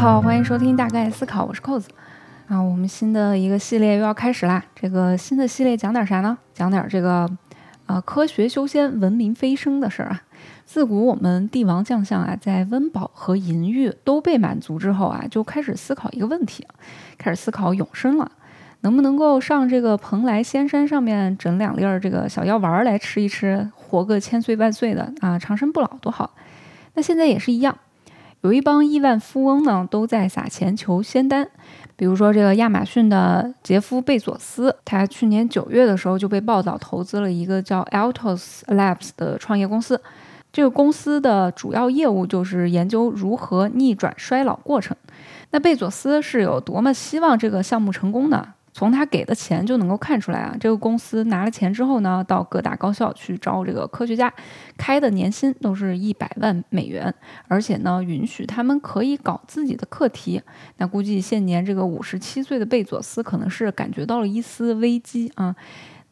好，欢迎收听大概思考，我是扣子啊。我们新的一个系列又要开始啦。这个新的系列讲点啥呢？讲点这个啊，科学修仙、文明飞升的事儿啊。自古我们帝王将相啊，在温饱和淫欲都被满足之后啊，就开始思考一个问题，开始思考永生了，能不能够上这个蓬莱仙山上面整两粒儿这个小药丸来吃一吃，活个千岁万岁的啊，长生不老多好。那现在也是一样。有一帮亿万富翁呢，都在撒钱求仙丹。比如说，这个亚马逊的杰夫·贝佐斯，他去年九月的时候就被报道投资了一个叫 Altos Labs 的创业公司。这个公司的主要业务就是研究如何逆转衰老过程。那贝佐斯是有多么希望这个项目成功呢？从他给的钱就能够看出来啊，这个公司拿了钱之后呢，到各大高校去招这个科学家，开的年薪都是一百万美元，而且呢，允许他们可以搞自己的课题。那估计现年这个五十七岁的贝佐斯可能是感觉到了一丝危机啊。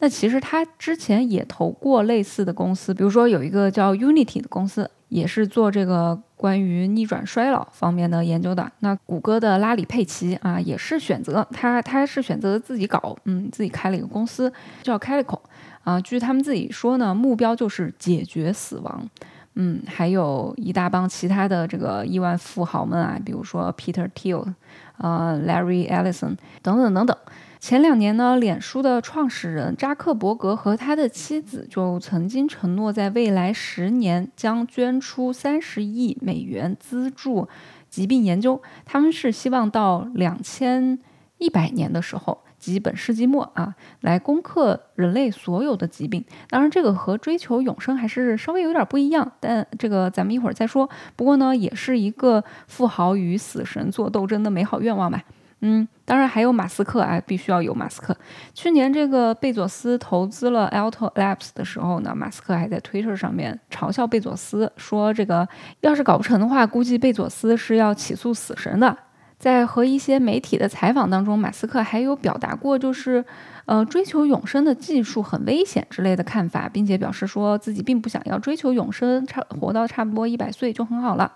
那其实他之前也投过类似的公司，比如说有一个叫 Unity 的公司，也是做这个。关于逆转衰老方面的研究的，那谷歌的拉里佩奇啊，也是选择他，他是选择自己搞，嗯，自己开了一个公司叫 Calico，啊，据他们自己说呢，目标就是解决死亡，嗯，还有一大帮其他的这个亿万富豪们啊，比如说 Peter Thiel，呃，Larry Ellison 等等等等。前两年呢，脸书的创始人扎克伯格和他的妻子就曾经承诺，在未来十年将捐出三十亿美元资助疾病研究。他们是希望到两千一百年的时候，即本世纪末啊，来攻克人类所有的疾病。当然，这个和追求永生还是稍微有点不一样，但这个咱们一会儿再说。不过呢，也是一个富豪与死神做斗争的美好愿望吧。嗯，当然还有马斯克啊，必须要有马斯克。去年这个贝佐斯投资了 Alto Labs 的时候呢，马斯克还在 Twitter 上面嘲笑贝佐斯，说这个要是搞不成的话，估计贝佐斯是要起诉死神的。在和一些媒体的采访当中，马斯克还有表达过，就是呃追求永生的技术很危险之类的看法，并且表示说自己并不想要追求永生，差活到差不多一百岁就很好了。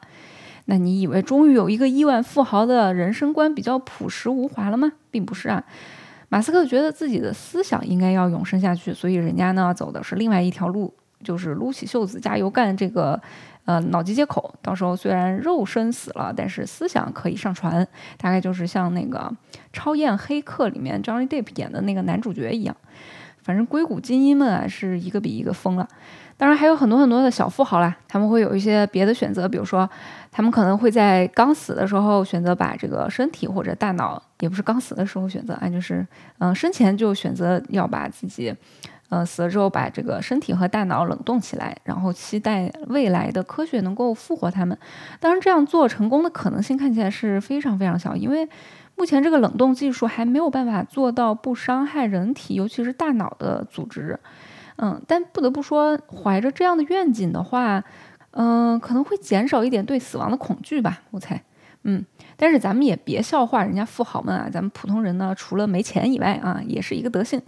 那你以为终于有一个亿万富豪的人生观比较朴实无华了吗？并不是啊，马斯克觉得自己的思想应该要永生下去，所以人家呢走的是另外一条路，就是撸起袖子加油干这个呃脑机接口。到时候虽然肉身死了，但是思想可以上传，大概就是像那个《超验黑客》里面 Johnny Depp 演的那个男主角一样。反正硅谷精英们啊是一个比一个疯了。当然还有很多很多的小富豪啦，他们会有一些别的选择，比如说，他们可能会在刚死的时候选择把这个身体或者大脑，也不是刚死的时候选择啊，就是嗯生前就选择要把自己，呃死了之后把这个身体和大脑冷冻起来，然后期待未来的科学能够复活他们。当然这样做成功的可能性看起来是非常非常小，因为目前这个冷冻技术还没有办法做到不伤害人体，尤其是大脑的组织。嗯，但不得不说，怀着这样的愿景的话，嗯，可能会减少一点对死亡的恐惧吧，我猜。嗯，但是咱们也别笑话人家富豪们啊，咱们普通人呢，除了没钱以外啊，也是一个德性。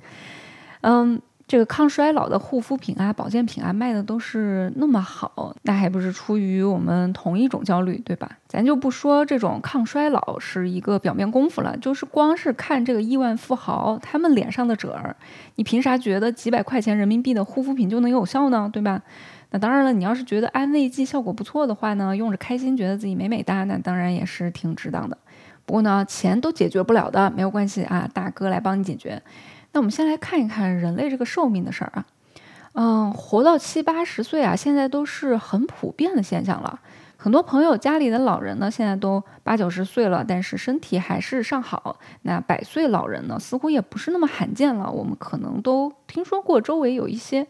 嗯。这个抗衰老的护肤品啊、保健品啊，卖的都是那么好，那还不是出于我们同一种焦虑，对吧？咱就不说这种抗衰老是一个表面功夫了，就是光是看这个亿万富豪他们脸上的褶儿，你凭啥觉得几百块钱人民币的护肤品就能有效呢？对吧？那当然了，你要是觉得安慰剂效果不错的话呢，用着开心，觉得自己美美哒，那当然也是挺值当的。不过呢，钱都解决不了的，没有关系啊，大哥来帮你解决。那我们先来看一看人类这个寿命的事儿啊，嗯，活到七八十岁啊，现在都是很普遍的现象了。很多朋友家里的老人呢，现在都八九十岁了，但是身体还是尚好。那百岁老人呢，似乎也不是那么罕见了。我们可能都听说过，周围有一些，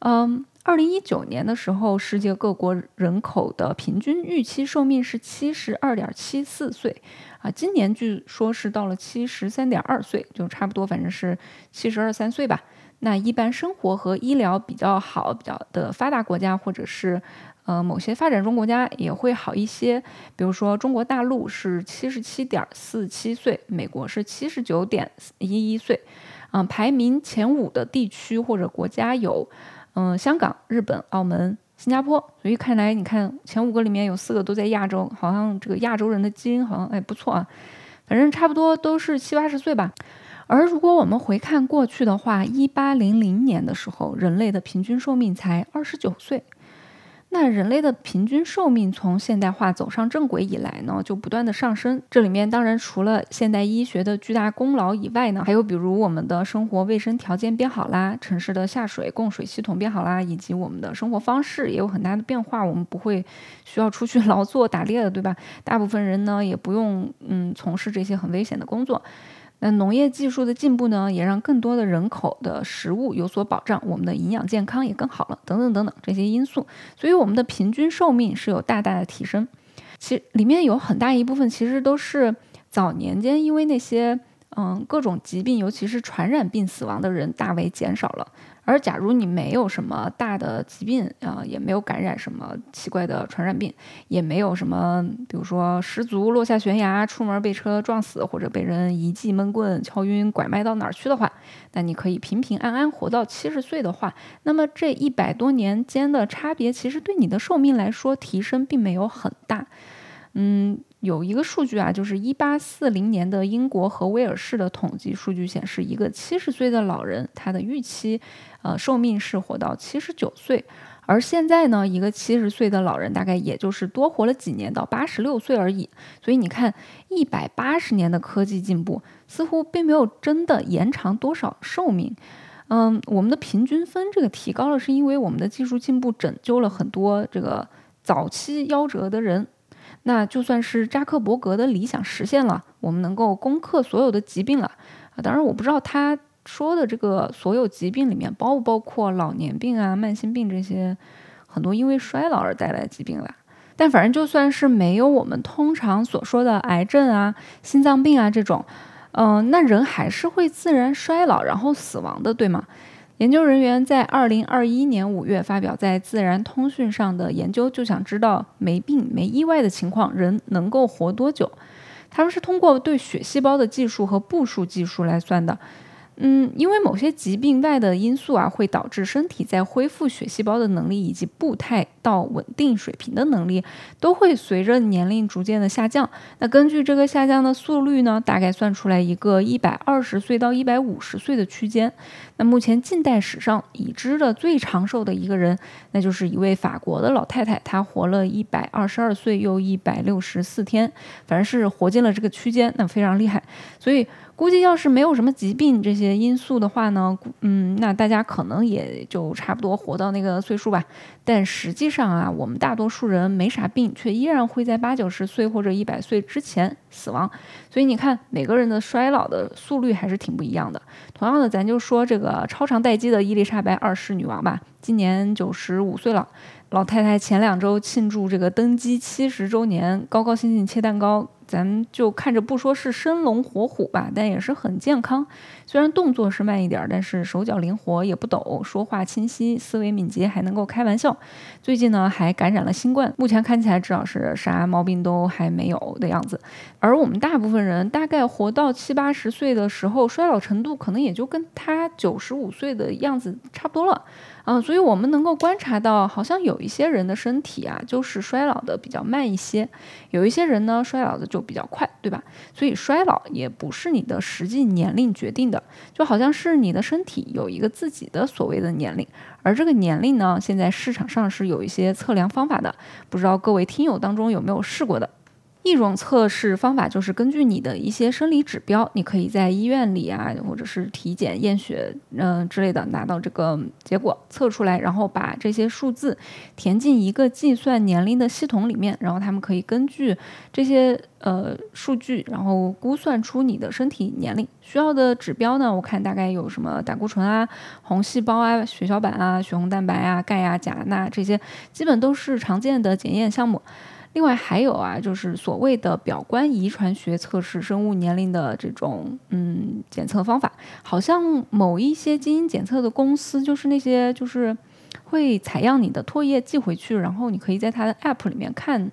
嗯，二零一九年的时候，世界各国人口的平均预期寿命是七十二点七四岁。啊，今年据说是到了七十三点二岁，就差不多，反正是七十二三岁吧。那一般生活和医疗比较好、比较的发达国家，或者是呃某些发展中国家也会好一些。比如说中国大陆是七十七点四七岁，美国是七十九点一一岁。嗯，排名前五的地区或者国家有，嗯，香港、日本、澳门、新加坡。所以看来，你看前五个里面有四个都在亚洲，好像这个亚洲人的基因好像哎不错啊，反正差不多都是七八十岁吧。而如果我们回看过去的话，一八零零年的时候，人类的平均寿命才二十九岁。那人类的平均寿命从现代化走上正轨以来呢，就不断的上升。这里面当然除了现代医学的巨大功劳以外呢，还有比如我们的生活卫生条件变好啦，城市的下水供水系统变好啦，以及我们的生活方式也有很大的变化。我们不会需要出去 劳作打猎的，对吧？大部分人呢也不用嗯从事这些很危险的工作。那农业技术的进步呢，也让更多的人口的食物有所保障，我们的营养健康也更好了，等等等等这些因素，所以我们的平均寿命是有大大的提升。其里面有很大一部分其实都是早年间因为那些嗯各种疾病，尤其是传染病死亡的人大为减少了。而假如你没有什么大的疾病啊，也没有感染什么奇怪的传染病，也没有什么，比如说失足落下悬崖、出门被车撞死，或者被人一记闷棍敲晕、拐卖到哪儿去的话，那你可以平平安安活到七十岁的话，那么这一百多年间的差别，其实对你的寿命来说提升并没有很大，嗯。有一个数据啊，就是一八四零年的英国和威尔士的统计数据显示，一个七十岁的老人，他的预期，呃，寿命是活到七十九岁。而现在呢，一个七十岁的老人大概也就是多活了几年到八十六岁而已。所以你看，一百八十年的科技进步似乎并没有真的延长多少寿命。嗯，我们的平均分这个提高了，是因为我们的技术进步拯救了很多这个早期夭折的人。那就算是扎克伯格的理想实现了，我们能够攻克所有的疾病了啊！当然，我不知道他说的这个所有疾病里面包不包括老年病啊、慢性病这些很多因为衰老而带来疾病啦。但反正就算是没有我们通常所说的癌症啊、心脏病啊这种，嗯，那人还是会自然衰老然后死亡的，对吗？研究人员在二零二一年五月发表在《自然通讯》上的研究，就想知道没病没意外的情况，人能够活多久？他们是通过对血细胞的技术和步数技术来算的。嗯，因为某些疾病外的因素啊，会导致身体在恢复血细胞的能力以及步态到稳定水平的能力，都会随着年龄逐渐的下降。那根据这个下降的速率呢，大概算出来一个一百二十岁到一百五十岁的区间。那目前近代史上已知的最长寿的一个人，那就是一位法国的老太太，她活了一百二十二岁又一百六十四天，反正是活进了这个区间，那非常厉害。所以。估计要是没有什么疾病这些因素的话呢，嗯，那大家可能也就差不多活到那个岁数吧。但实际上啊，我们大多数人没啥病，却依然会在八九十岁或者一百岁之前死亡。所以你看，每个人的衰老的速率还是挺不一样的。同样的，咱就说这个超长待机的伊丽莎白二世女王吧，今年九十五岁了。老太太前两周庆祝这个登基七十周年，高高兴兴切蛋糕。咱就看着不说是生龙活虎吧，但也是很健康。虽然动作是慢一点，但是手脚灵活，也不抖，说话清晰，思维敏捷，还能够开玩笑。最近呢，还感染了新冠，目前看起来至少是啥毛病都还没有的样子。而我们大部分人大概活到七八十岁的时候，衰老程度可能也就跟他九十五岁的样子差不多了。嗯，所以我们能够观察到，好像有一些人的身体啊，就是衰老的比较慢一些，有一些人呢，衰老的就比较快，对吧？所以衰老也不是你的实际年龄决定的，就好像是你的身体有一个自己的所谓的年龄，而这个年龄呢，现在市场上是有一些测量方法的，不知道各位听友当中有没有试过的。一种测试方法就是根据你的一些生理指标，你可以在医院里啊，或者是体检验血，嗯之类的拿到这个结果测出来，然后把这些数字填进一个计算年龄的系统里面，然后他们可以根据这些呃数据，然后估算出你的身体年龄需要的指标呢。我看大概有什么胆固醇啊、红细胞啊、血小板啊、血红蛋白啊、钙啊、钾钠这些，基本都是常见的检验项目。另外还有啊，就是所谓的表观遗传学测试生物年龄的这种嗯检测方法，好像某一些基因检测的公司，就是那些就是会采样你的唾液寄回去，然后你可以在它的 app 里面看，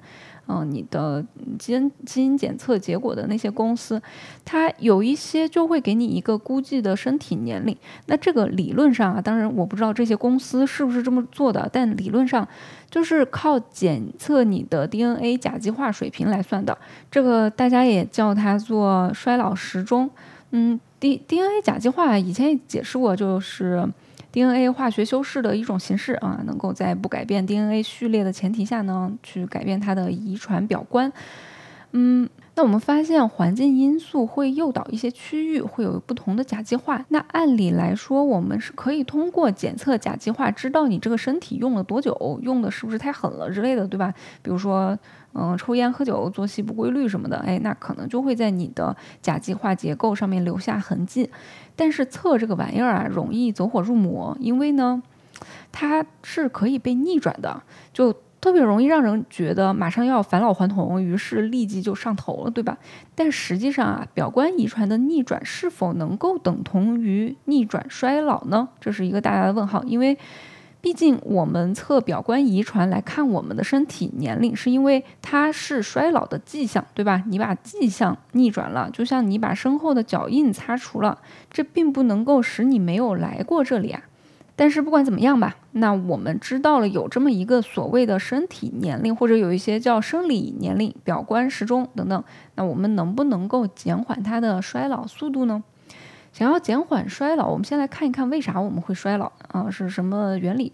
嗯，你的基因基因检测结果的那些公司，它有一些就会给你一个估计的身体年龄。那这个理论上啊，当然我不知道这些公司是不是这么做的，但理论上就是靠检测你的 DNA 甲基化水平来算的。这个大家也叫它做衰老时钟。嗯，D DNA 甲基化以前也解释过，就是。DNA 化学修饰的一种形式啊，能够在不改变 DNA 序列的前提下呢，去改变它的遗传表观。嗯，那我们发现环境因素会诱导一些区域会有不同的甲基化。那按理来说，我们是可以通过检测甲基化，知道你这个身体用了多久，用的是不是太狠了之类的，对吧？比如说。嗯，抽烟喝酒、作息不规律什么的，哎，那可能就会在你的甲基化结构上面留下痕迹。但是测这个玩意儿啊，容易走火入魔，因为呢，它是可以被逆转的，就特别容易让人觉得马上要返老还童，于是立即就上头了，对吧？但实际上啊，表观遗传的逆转是否能够等同于逆转衰老呢？这是一个大大的问号，因为。毕竟，我们测表观遗传来看我们的身体年龄，是因为它是衰老的迹象，对吧？你把迹象逆转了，就像你把身后的脚印擦除了，这并不能够使你没有来过这里啊。但是不管怎么样吧，那我们知道了有这么一个所谓的身体年龄，或者有一些叫生理年龄、表观时钟等等，那我们能不能够减缓它的衰老速度呢？想要减缓衰老，我们先来看一看为啥我们会衰老啊？是什么原理？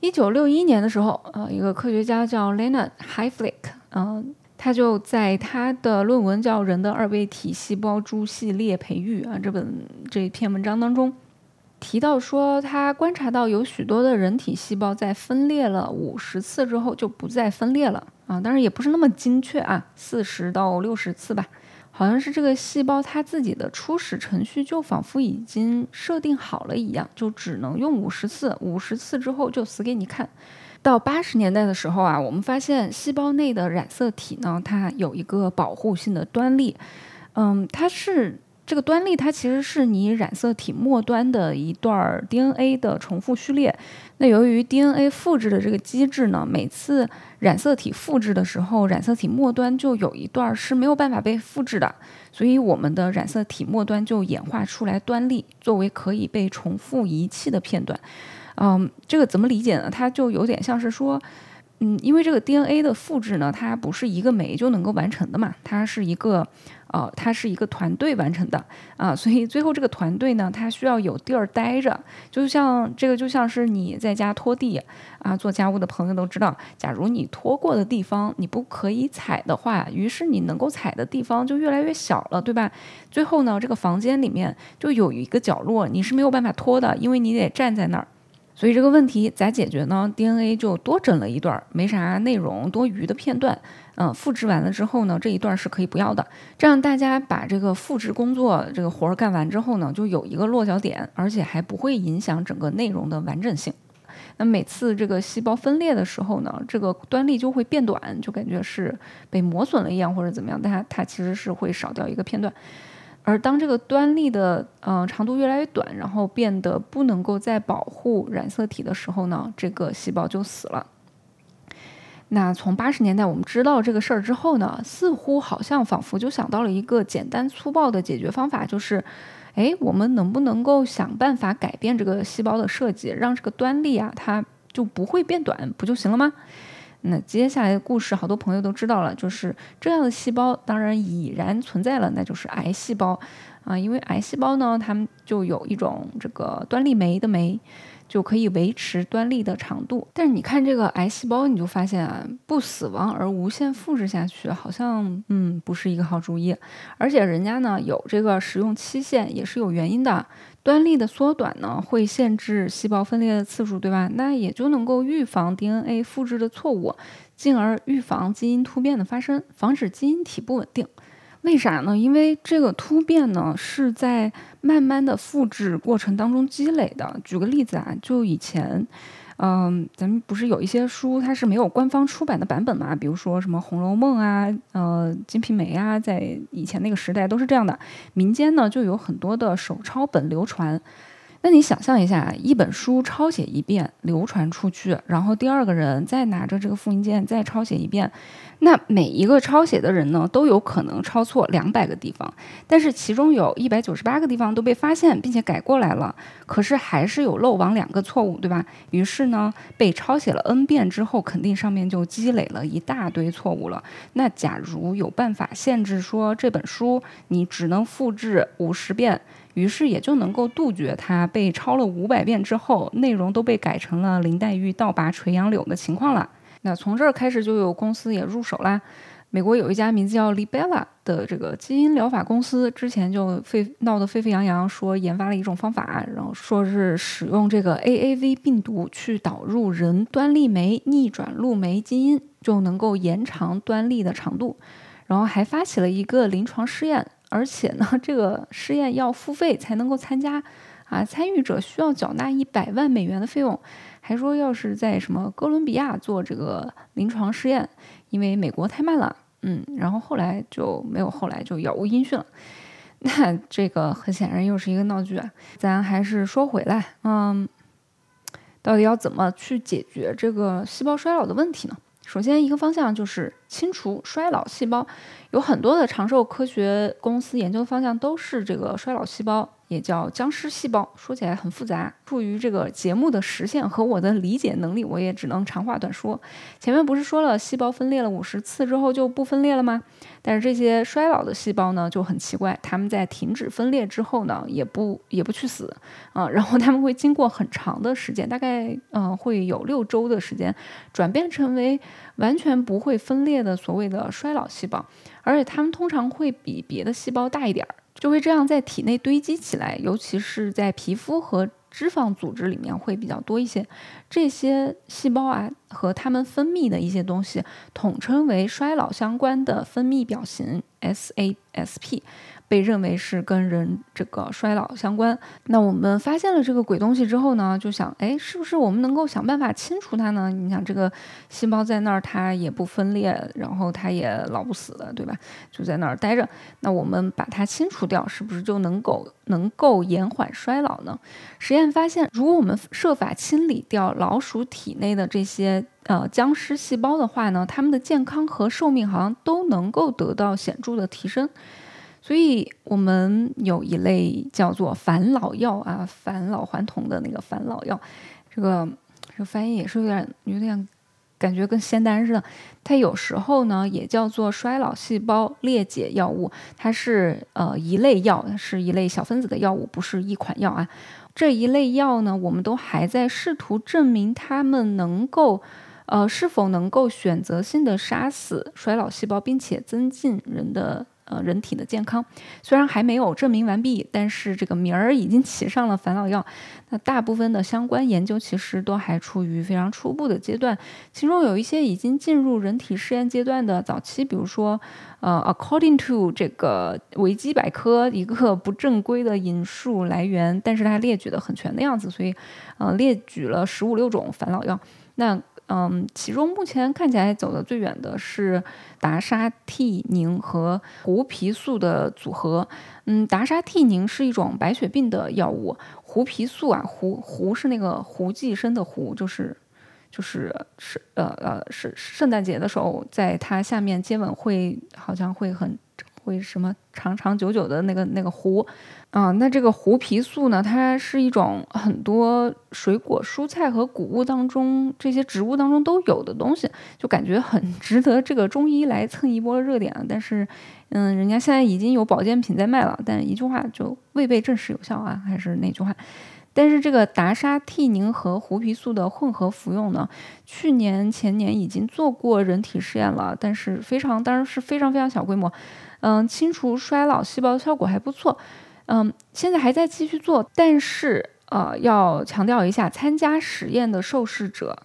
一九六一年的时候，呃，一个科学家叫 Leonard Hayflick，嗯，他就在他的论文叫《人的二倍体细胞株系列培育》啊这本这篇文章当中提到说，他观察到有许多的人体细胞在分裂了五十次之后就不再分裂了啊，当然也不是那么精确啊，四十到六十次吧。好像是这个细胞它自己的初始程序就仿佛已经设定好了一样，就只能用五十次，五十次之后就死给你看。到八十年代的时候啊，我们发现细胞内的染色体呢，它有一个保护性的端粒，嗯，它是。这个端粒它其实是你染色体末端的一段 DNA 的重复序列。那由于 DNA 复制的这个机制呢，每次染色体复制的时候，染色体末端就有一段是没有办法被复制的，所以我们的染色体末端就演化出来端粒，作为可以被重复遗弃的片段。嗯，这个怎么理解呢？它就有点像是说，嗯，因为这个 DNA 的复制呢，它不是一个酶就能够完成的嘛，它是一个。呃，它是一个团队完成的啊，所以最后这个团队呢，它需要有地儿待着，就像这个就像是你在家拖地啊，做家务的朋友都知道，假如你拖过的地方你不可以踩的话，于是你能够踩的地方就越来越小了，对吧？最后呢，这个房间里面就有一个角落你是没有办法拖的，因为你得站在那儿。所以这个问题咋解决呢？DNA 就多整了一段没啥内容、多余的片段。嗯，复制完了之后呢，这一段是可以不要的。这样大家把这个复制工作这个活儿干完之后呢，就有一个落脚点，而且还不会影响整个内容的完整性。那每次这个细胞分裂的时候呢，这个端粒就会变短，就感觉是被磨损了一样或者怎么样，但它它其实是会少掉一个片段。而当这个端粒的嗯长度越来越短，然后变得不能够再保护染色体的时候呢，这个细胞就死了。那从八十年代我们知道这个事儿之后呢，似乎好像仿佛就想到了一个简单粗暴的解决方法，就是，哎，我们能不能够想办法改变这个细胞的设计，让这个端粒啊它就不会变短，不就行了吗？那接下来的故事好多朋友都知道了，就是这样的细胞当然已然存在了，那就是癌细胞啊，因为癌细胞呢，它们就有一种这个端粒酶的酶。就可以维持端粒的长度，但是你看这个癌细胞，你就发现啊，不死亡而无限复制下去，好像嗯不是一个好主意。而且人家呢有这个使用期限，也是有原因的。端粒的缩短呢，会限制细胞分裂的次数，对吧？那也就能够预防 DNA 复制的错误，进而预防基因突变的发生，防止基因体不稳定。为啥呢？因为这个突变呢是在慢慢的复制过程当中积累的。举个例子啊，就以前，嗯，咱们不是有一些书它是没有官方出版的版本嘛？比如说什么《红楼梦》啊，呃，《金瓶梅》啊，在以前那个时代都是这样的。民间呢就有很多的手抄本流传。那你想象一下，一本书抄写一遍，流传出去，然后第二个人再拿着这个复印件再抄写一遍，那每一个抄写的人呢，都有可能抄错两百个地方，但是其中有一百九十八个地方都被发现并且改过来了，可是还是有漏网两个错误，对吧？于是呢，被抄写了 n 遍之后，肯定上面就积累了一大堆错误了。那假如有办法限制说这本书你只能复制五十遍。于是也就能够杜绝它被抄了五百遍之后，内容都被改成了林黛玉倒拔垂杨柳的情况了。那从这儿开始就有公司也入手啦。美国有一家名字叫 Libella 的这个基因疗法公司，之前就沸闹得沸沸扬扬，说研发了一种方法，然后说是使用这个 AAV 病毒去导入人端粒酶逆转录酶基因，就能够延长端粒的长度，然后还发起了一个临床试验。而且呢，这个试验要付费才能够参加，啊，参与者需要缴纳一百万美元的费用，还说要是在什么哥伦比亚做这个临床试验，因为美国太慢了，嗯，然后后来就没有后来就杳无音讯了。那这个很显然又是一个闹剧啊。咱还是说回来，嗯，到底要怎么去解决这个细胞衰老的问题呢？首先，一个方向就是清除衰老细胞，有很多的长寿科学公司研究的方向都是这个衰老细胞。也叫僵尸细胞，说起来很复杂。出于这个节目的实现和我的理解能力，我也只能长话短说。前面不是说了，细胞分裂了五十次之后就不分裂了吗？但是这些衰老的细胞呢就很奇怪，它们在停止分裂之后呢，也不也不去死啊，然后他们会经过很长的时间，大概嗯会有六周的时间，转变成为完全不会分裂的所谓的衰老细胞，而且它们通常会比别的细胞大一点儿。就会这样在体内堆积起来，尤其是在皮肤和脂肪组织里面会比较多一些。这些细胞啊和它们分泌的一些东西，统称为衰老相关的分泌表型 （SASP）。被认为是跟人这个衰老相关。那我们发现了这个鬼东西之后呢，就想，哎，是不是我们能够想办法清除它呢？你想，这个细胞在那儿，它也不分裂，然后它也老不死的，对吧？就在那儿待着。那我们把它清除掉，是不是就能够能够延缓衰老呢？实验发现，如果我们设法清理掉老鼠体内的这些呃僵尸细胞的话呢，它们的健康和寿命好像都能够得到显著的提升。所以我们有一类叫做返老药啊，返老还童的那个返老药，这个这翻译也是有点有点感觉跟仙丹似的。它有时候呢也叫做衰老细胞裂解药物，它是呃一类药，是一类小分子的药物，不是一款药啊。这一类药呢，我们都还在试图证明它们能够呃是否能够选择性的杀死衰老细胞，并且增进人的。呃，人体的健康虽然还没有证明完毕，但是这个名儿已经起上了返老药。那大部分的相关研究其实都还处于非常初步的阶段，其中有一些已经进入人体试验阶段的早期，比如说，呃，according to 这个维基百科一个不正规的引述来源，但是它列举的很全的样子，所以，呃，列举了十五六种返老药。那嗯，其中目前看起来走的最远的是达沙替宁和胡皮素的组合。嗯，达沙替宁是一种白血病的药物，胡皮素啊，胡胡是那个胡寄生的胡，就是就是是呃呃是圣诞节的时候，在它下面接吻会好像会很。会什么长长久久的那个那个胡啊？那这个胡皮素呢？它是一种很多水果、蔬菜和谷物当中这些植物当中都有的东西，就感觉很 值得这个中医来蹭一波热点。但是，嗯，人家现在已经有保健品在卖了，但一句话就未被证实有效啊！还是那句话。但是这个达沙替宁和胡皮素的混合服用呢，去年前年已经做过人体试验了，但是非常当然是非常非常小规模。嗯，清除衰老细胞效果还不错，嗯，现在还在继续做，但是呃，要强调一下，参加实验的受试者，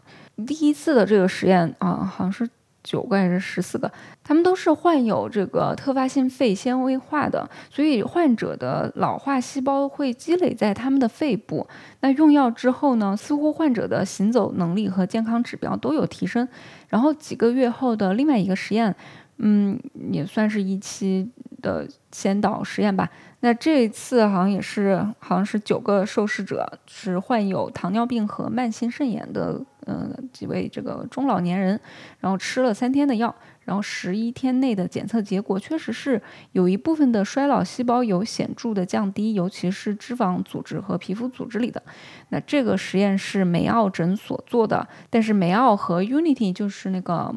第一次的这个实验啊，好像是九个还是十四个，他们都是患有这个特发性肺纤维化的，所以患者的老化细胞会积累在他们的肺部。那用药之后呢，似乎患者的行走能力和健康指标都有提升。然后几个月后的另外一个实验。嗯，也算是一期的先导实验吧。那这次好像也是，好像是九个受试者是患有糖尿病和慢性肾炎的，呃，几位这个中老年人，然后吃了三天的药，然后十一天内的检测结果确实是有一部分的衰老细胞有显著的降低，尤其是脂肪组织和皮肤组织里的。那这个实验是梅奥诊所做的，但是梅奥和 Unity 就是那个。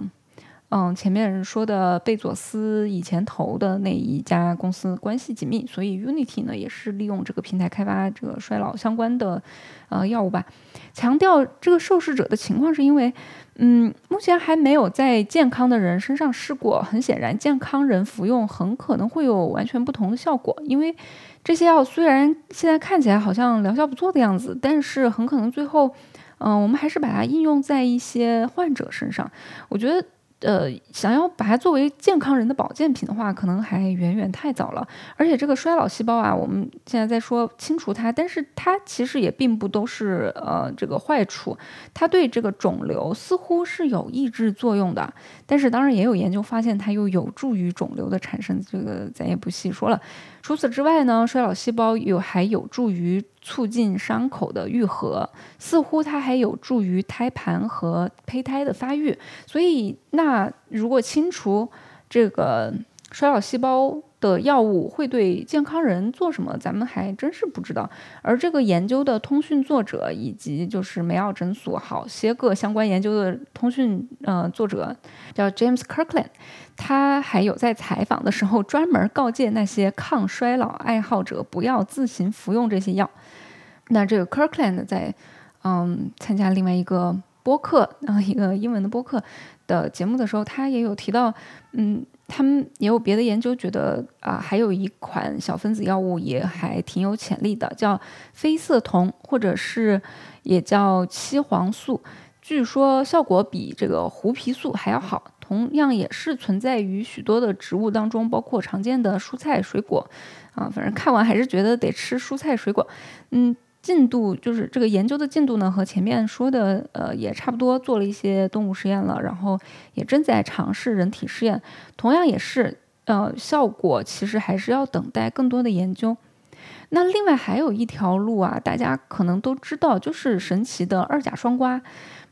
嗯，前面说的贝佐斯以前投的那一家公司关系紧密，所以 Unity 呢也是利用这个平台开发这个衰老相关的呃药物吧。强调这个受试者的情况是因为，嗯，目前还没有在健康的人身上试过。很显然，健康人服用很可能会有完全不同的效果，因为这些药虽然现在看起来好像疗效不错的样子，但是很可能最后，嗯，我们还是把它应用在一些患者身上。我觉得。呃，想要把它作为健康人的保健品的话，可能还远远太早了。而且这个衰老细胞啊，我们现在在说清除它，但是它其实也并不都是呃这个坏处，它对这个肿瘤似乎是有抑制作用的。但是当然也有研究发现，它又有助于肿瘤的产生，这个咱也不细说了。除此之外呢，衰老细胞有还有助于促进伤口的愈合，似乎它还有助于胎盘和胚胎的发育。所以，那如果清除这个衰老细胞，的药物会对健康人做什么？咱们还真是不知道。而这个研究的通讯作者以及就是梅奥诊所好些个相关研究的通讯呃作者叫 James Kirkland，他还有在采访的时候专门告诫那些抗衰老爱好者不要自行服用这些药。那这个 Kirkland 在嗯参加另外一个播客啊一个英文的播客的节目的时候，他也有提到嗯。他们也有别的研究，觉得啊，还有一款小分子药物也还挺有潜力的，叫非色酮，或者是也叫七黄素，据说效果比这个胡皮素还要好。同样也是存在于许多的植物当中，包括常见的蔬菜水果。啊，反正看完还是觉得得吃蔬菜水果。嗯。进度就是这个研究的进度呢，和前面说的呃也差不多，做了一些动物实验了，然后也正在尝试人体试验，同样也是呃效果其实还是要等待更多的研究。那另外还有一条路啊，大家可能都知道，就是神奇的二甲双胍。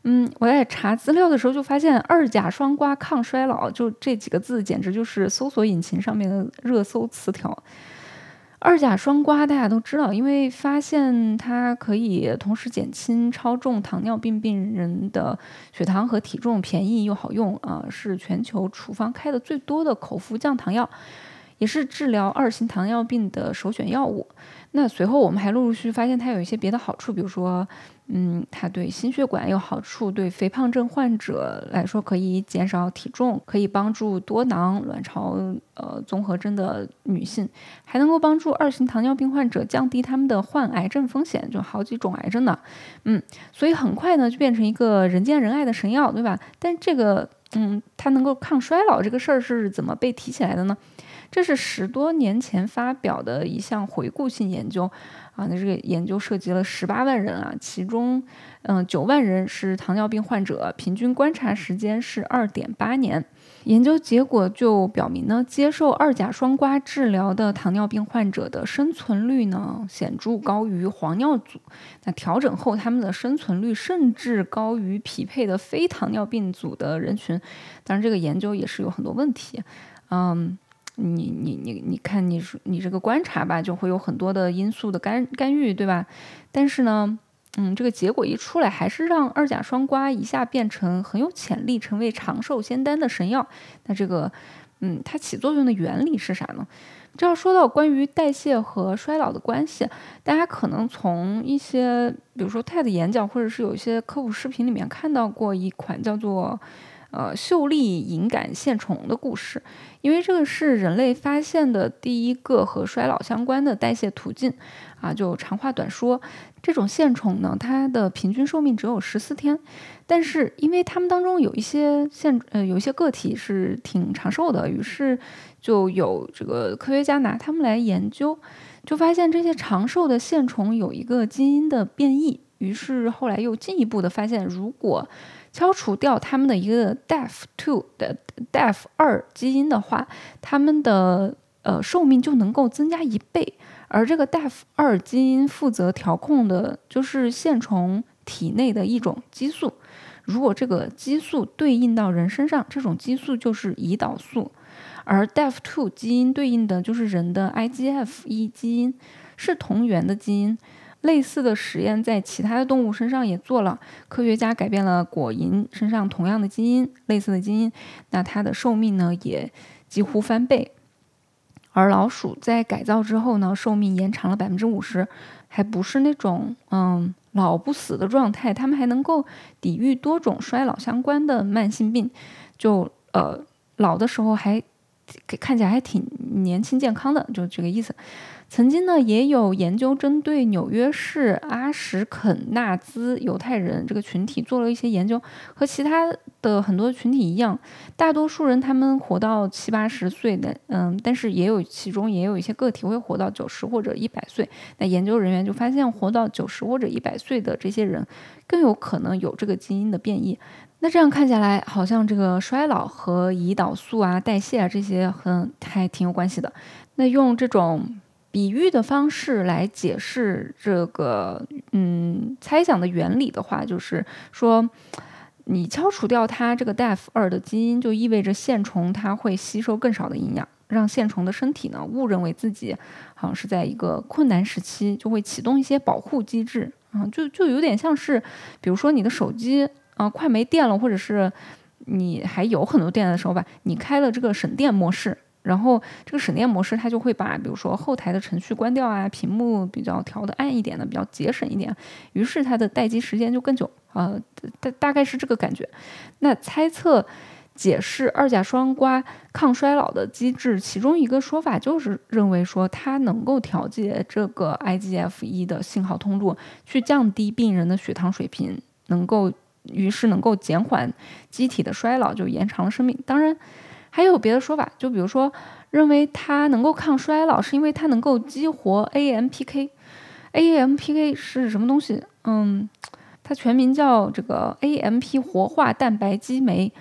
嗯，我在查资料的时候就发现二甲双胍抗衰老，就这几个字简直就是搜索引擎上面的热搜词条。二甲双胍大家都知道，因为发现它可以同时减轻超重糖尿病病人的血糖和体重，便宜又好用啊，是全球处方开的最多的口服降糖药，也是治疗二型糖尿病的首选药物。那随后我们还陆陆续续发现它有一些别的好处，比如说。嗯，它对心血管有好处，对肥胖症患者来说可以减少体重，可以帮助多囊卵巢呃综合征的女性，还能够帮助二型糖尿病患者降低他们的患癌症风险，就好几种癌症呢。嗯，所以很快呢就变成一个人见人爱的神药，对吧？但这个嗯，它能够抗衰老这个事儿是怎么被提起来的呢？这是十多年前发表的一项回顾性研究。啊，那这个研究涉及了十八万人啊，其中，嗯，九万人是糖尿病患者，平均观察时间是二点八年。研究结果就表明呢，接受二甲双胍治疗的糖尿病患者的生存率呢显著高于黄尿组，那调整后他们的生存率甚至高于匹配的非糖尿病组的人群。当然，这个研究也是有很多问题，嗯。你你你你看，你说你这个观察吧，就会有很多的因素的干干预，对吧？但是呢，嗯，这个结果一出来，还是让二甲双胍一下变成很有潜力成为长寿仙丹的神药。那这个，嗯，它起作用的原理是啥呢？这要说到关于代谢和衰老的关系，大家可能从一些，比如说 TED 演讲，或者是有一些科普视频里面看到过一款叫做。呃，秀丽隐杆线虫的故事，因为这个是人类发现的第一个和衰老相关的代谢途径啊。就长话短说，这种线虫呢，它的平均寿命只有十四天，但是因为它们当中有一些线呃有一些个体是挺长寿的，于是就有这个科学家拿它们来研究，就发现这些长寿的线虫有一个基因的变异，于是后来又进一步的发现，如果消除掉他们的一个 DAF two 的 DAF 二基因的话，他们的呃寿命就能够增加一倍。而这个 DAF 二基因负责调控的就是线虫体内的一种激素。如果这个激素对应到人身上，这种激素就是胰岛素。而 DAF two 基因对应的就是人的 IGF 一基因，是同源的基因。类似的实验在其他的动物身上也做了，科学家改变了果蝇身上同样的基因，类似的基因，那它的寿命呢也几乎翻倍。而老鼠在改造之后呢，寿命延长了百分之五十，还不是那种嗯老不死的状态，它们还能够抵御多种衰老相关的慢性病，就呃老的时候还看起来还挺年轻健康的，就这个意思。曾经呢，也有研究针对纽约市阿什肯纳兹犹太人这个群体做了一些研究，和其他的很多群体一样，大多数人他们活到七八十岁的，嗯，但是也有其中也有一些个体会活到九十或者一百岁。那研究人员就发现，活到九十或者一百岁的这些人，更有可能有这个基因的变异。那这样看下来，好像这个衰老和胰岛素啊、代谢啊这些很还挺有关系的。那用这种。比喻的方式来解释这个，嗯，猜想的原理的话，就是说，你敲除掉它这个 DAF 二的基因，就意味着线虫它会吸收更少的营养，让线虫的身体呢误认为自己好像是在一个困难时期，就会启动一些保护机制啊，就就有点像是，比如说你的手机啊快没电了，或者是你还有很多电的时候吧，你开了这个省电模式。然后这个省电模式，它就会把比如说后台的程序关掉啊，屏幕比较调的暗一点的，比较节省一点，于是它的待机时间就更久啊，大大概是这个感觉。那猜测解释二甲双胍抗衰老的机制，其中一个说法就是认为说它能够调节这个 IGF 一的信号通路，去降低病人的血糖水平，能够于是能够减缓机体的衰老，就延长了生命。当然。还有别的说法，就比如说，认为它能够抗衰老，是因为它能够激活 AMPK。AMPK 是什么东西？嗯，它全名叫这个 AMP 活化蛋白激酶。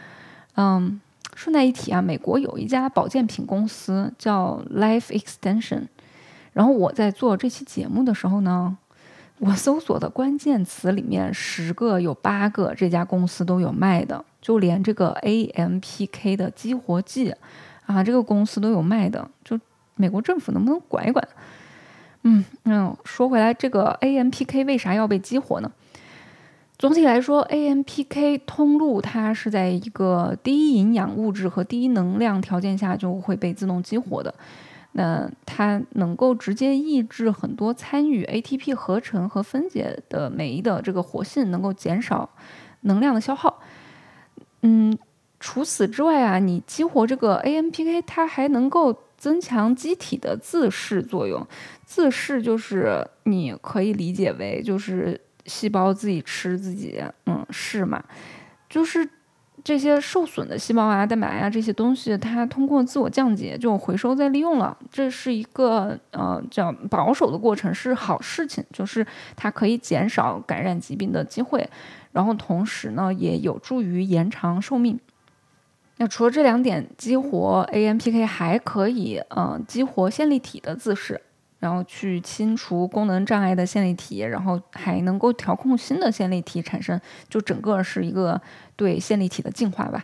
嗯，顺带一提啊，美国有一家保健品公司叫 Life Extension。然后我在做这期节目的时候呢，我搜索的关键词里面十个有八个这家公司都有卖的。就连这个 AMPK 的激活剂啊，这个公司都有卖的。就美国政府能不能管一管？嗯嗯，说回来，这个 AMPK 为啥要被激活呢？总体来说，AMPK 通路它是在一个低营养物质和低能量条件下就会被自动激活的。那它能够直接抑制很多参与 ATP 合成和分解的酶的这个活性，能够减少能量的消耗。嗯，除此之外啊，你激活这个 AMPK，它还能够增强机体的自噬作用。自噬就是你可以理解为就是细胞自己吃自己，嗯，是嘛？就是这些受损的细胞啊、蛋白啊这些东西，它通过自我降解就回收再利用了。这是一个呃叫保守的过程，是好事情，就是它可以减少感染疾病的机会。然后同时呢，也有助于延长寿命。那除了这两点，激活 AMPK 还可以，嗯，激活线粒体的自噬，然后去清除功能障碍的线粒体，然后还能够调控新的线粒体产生，就整个是一个对线粒体的进化吧。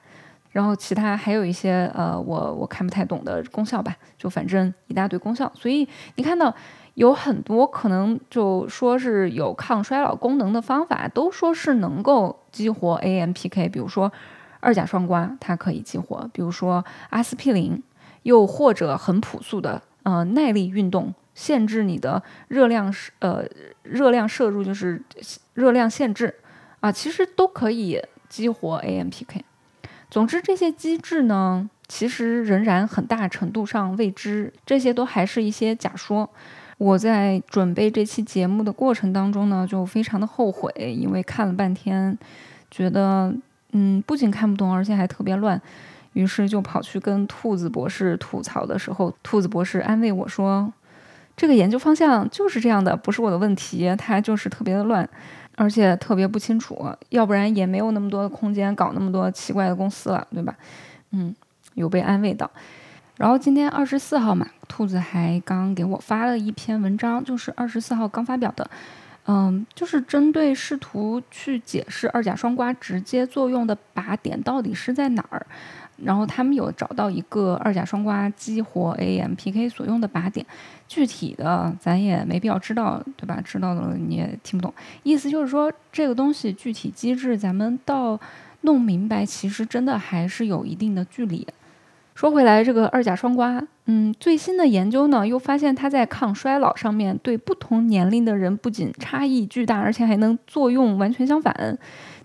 然后其他还有一些，呃，我我看不太懂的功效吧，就反正一大堆功效。所以你看到。有很多可能就说是有抗衰老功能的方法，都说是能够激活 AMPK，比如说二甲双胍它可以激活，比如说阿司匹林，又或者很朴素的呃耐力运动，限制你的热量呃热量摄入就是热量限制啊，其实都可以激活 AMPK。总之这些机制呢，其实仍然很大程度上未知，这些都还是一些假说。我在准备这期节目的过程当中呢，就非常的后悔，因为看了半天，觉得嗯不仅看不懂，而且还特别乱，于是就跑去跟兔子博士吐槽的时候，兔子博士安慰我说：“这个研究方向就是这样的，不是我的问题，它就是特别的乱，而且特别不清楚，要不然也没有那么多的空间搞那么多奇怪的公司了，对吧？”嗯，有被安慰到。然后今天二十四号嘛，兔子还刚给我发了一篇文章，就是二十四号刚发表的，嗯，就是针对试图去解释二甲双胍直接作用的靶点到底是在哪儿。然后他们有找到一个二甲双胍激活 AMPK 所用的靶点，具体的咱也没必要知道，对吧？知道了你也听不懂。意思就是说，这个东西具体机制咱们到弄明白，其实真的还是有一定的距离。说回来，这个二甲双胍，嗯，最新的研究呢，又发现它在抗衰老上面对不同年龄的人不仅差异巨大，而且还能作用完全相反。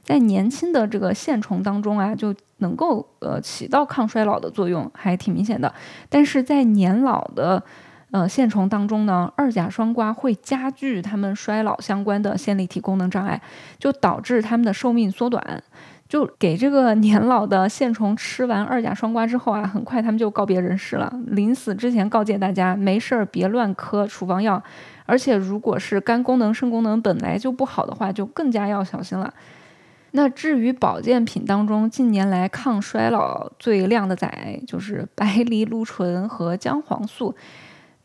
在年轻的这个线虫当中啊，就能够呃起到抗衰老的作用，还挺明显的。但是在年老的呃线虫当中呢，二甲双胍会加剧它们衰老相关的线粒体功能障碍，就导致它们的寿命缩短。就给这个年老的线虫吃完二甲双胍之后啊，很快它们就告别人世了。临死之前告诫大家，没事儿别乱磕处方药，而且如果是肝功能、肾功能本来就不好的话，就更加要小心了。那至于保健品当中近年来抗衰老最靓的仔，就是白藜芦醇和姜黄素，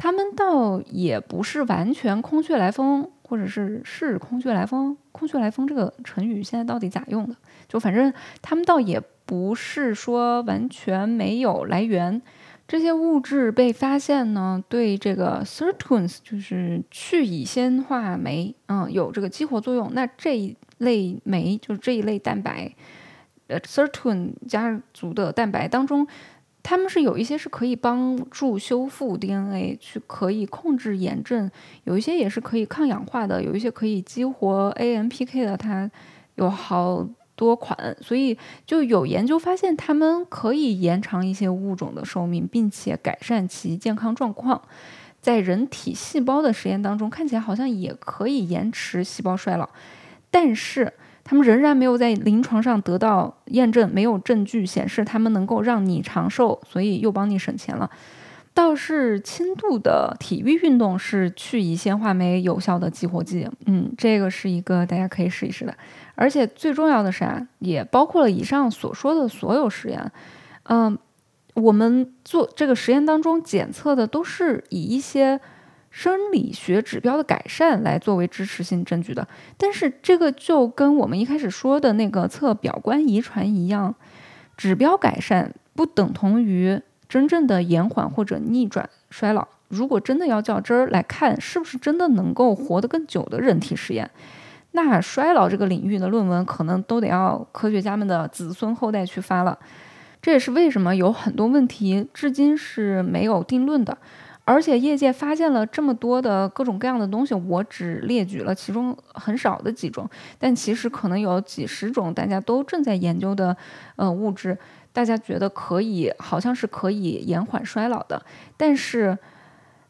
它们倒也不是完全空穴来风，或者是是空穴来风。空穴来风这个成语现在到底咋用的？就反正它们倒也不是说完全没有来源。这些物质被发现呢，对这个 sirtuins 就是去乙酰化酶，嗯，有这个激活作用。那这一类酶就是这一类蛋白，呃，sirtuin 家族的蛋白当中，它们是有一些是可以帮助修复 DNA，去可以控制炎症，有一些也是可以抗氧化的，有一些可以激活 AMPK 的，它有好。多款，所以就有研究发现，它们可以延长一些物种的寿命，并且改善其健康状况。在人体细胞的实验当中，看起来好像也可以延迟细胞衰老，但是他们仍然没有在临床上得到验证，没有证据显示他们能够让你长寿，所以又帮你省钱了。倒是轻度的体育运动是去乙酰化酶有效的激活剂，嗯，这个是一个大家可以试一试的。而且最重要的是啊，也包括了以上所说的所有实验。嗯，我们做这个实验当中检测的都是以一些生理学指标的改善来作为支持性证据的。但是这个就跟我们一开始说的那个测表观遗传一样，指标改善不等同于真正的延缓或者逆转衰老。如果真的要较真儿来看，是不是真的能够活得更久的人体实验？那衰老这个领域的论文可能都得要科学家们的子孙后代去发了，这也是为什么有很多问题至今是没有定论的。而且业界发现了这么多的各种各样的东西，我只列举了其中很少的几种，但其实可能有几十种大家都正在研究的呃物质，大家觉得可以，好像是可以延缓衰老的，但是。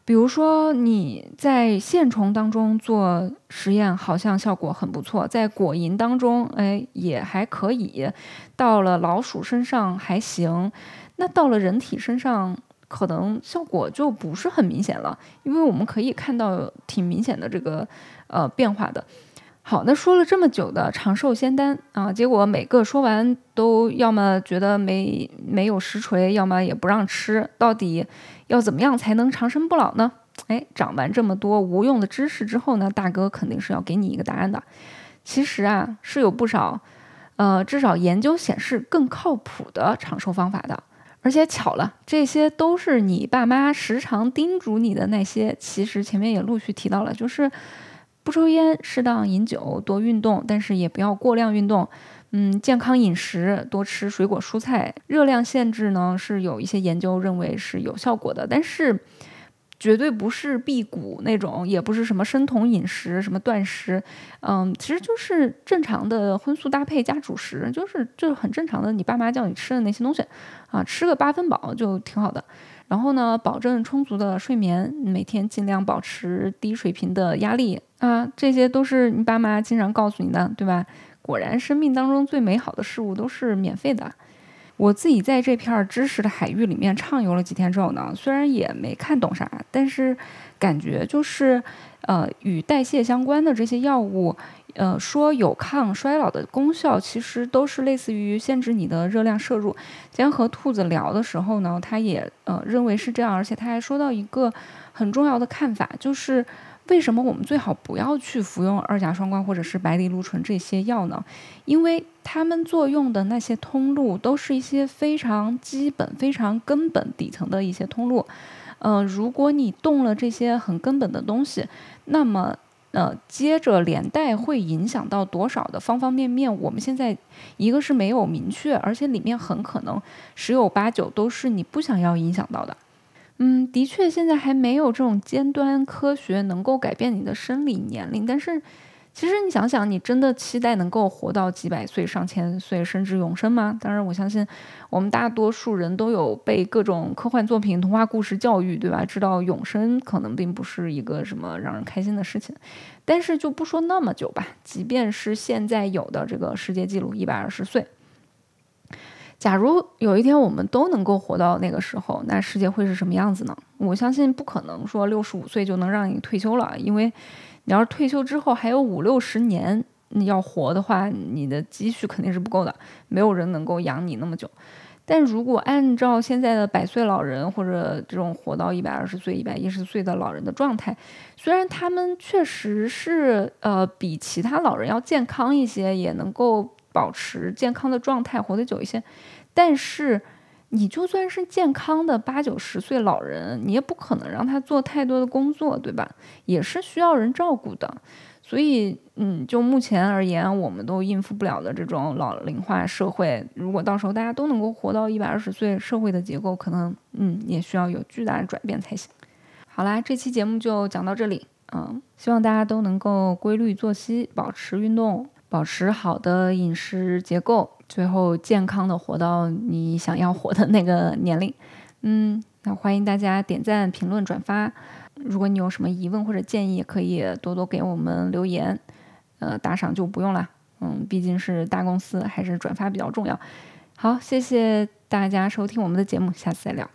比如说你在线虫当中做实验，好像效果很不错；在果蝇当中，哎，也还可以；到了老鼠身上还行，那到了人体身上，可能效果就不是很明显了。因为我们可以看到挺明显的这个呃变化的。好，那说了这么久的长寿仙丹啊，结果每个说完都要么觉得没没有实锤，要么也不让吃，到底？要怎么样才能长生不老呢？哎，长完这么多无用的知识之后呢，大哥肯定是要给你一个答案的。其实啊，是有不少，呃，至少研究显示更靠谱的长寿方法的。而且巧了，这些都是你爸妈时常叮嘱你的那些。其实前面也陆续提到了，就是不抽烟，适当饮酒，多运动，但是也不要过量运动。嗯，健康饮食，多吃水果蔬菜，热量限制呢是有一些研究认为是有效果的，但是绝对不是辟谷那种，也不是什么生酮饮食、什么断食，嗯，其实就是正常的荤素搭配加主食，就是就是很正常的，你爸妈叫你吃的那些东西啊，吃个八分饱就挺好的。然后呢，保证充足的睡眠，每天尽量保持低水平的压力啊，这些都是你爸妈经常告诉你的，对吧？果然，生命当中最美好的事物都是免费的。我自己在这片知识的海域里面畅游了几天之后呢，虽然也没看懂啥，但是感觉就是，呃，与代谢相关的这些药物，呃，说有抗衰老的功效，其实都是类似于限制你的热量摄入。今天和兔子聊的时候呢，他也呃认为是这样，而且他还说到一个很重要的看法，就是为什么我们最好不要去服用二甲双胍或者是白藜芦醇这些药呢？因为它们作用的那些通路都是一些非常基本、非常根本、底层的一些通路。呃，如果你动了这些很根本的东西，那么。呃，接着连带会影响到多少的方方面面？我们现在一个是没有明确，而且里面很可能十有八九都是你不想要影响到的。嗯，的确，现在还没有这种尖端科学能够改变你的生理年龄，但是。其实你想想，你真的期待能够活到几百岁、上千岁，甚至永生吗？当然，我相信我们大多数人都有被各种科幻作品、童话故事教育，对吧？知道永生可能并不是一个什么让人开心的事情。但是就不说那么久吧，即便是现在有的这个世界纪录一百二十岁，假如有一天我们都能够活到那个时候，那世界会是什么样子呢？我相信不可能说六十五岁就能让你退休了，因为。你要是退休之后还有五六十年你要活的话，你的积蓄肯定是不够的，没有人能够养你那么久。但如果按照现在的百岁老人或者这种活到一百二十岁、一百一十岁的老人的状态，虽然他们确实是呃比其他老人要健康一些，也能够保持健康的状态，活得久一些，但是。你就算是健康的八九十岁老人，你也不可能让他做太多的工作，对吧？也是需要人照顾的。所以，嗯，就目前而言，我们都应付不了的这种老龄化社会。如果到时候大家都能够活到一百二十岁，社会的结构可能，嗯，也需要有巨大的转变才行。好啦，这期节目就讲到这里，嗯，希望大家都能够规律作息，保持运动。保持好的饮食结构，最后健康的活到你想要活的那个年龄。嗯，那欢迎大家点赞、评论、转发。如果你有什么疑问或者建议，可以多多给我们留言。呃，打赏就不用了。嗯，毕竟是大公司，还是转发比较重要。好，谢谢大家收听我们的节目，下次再聊。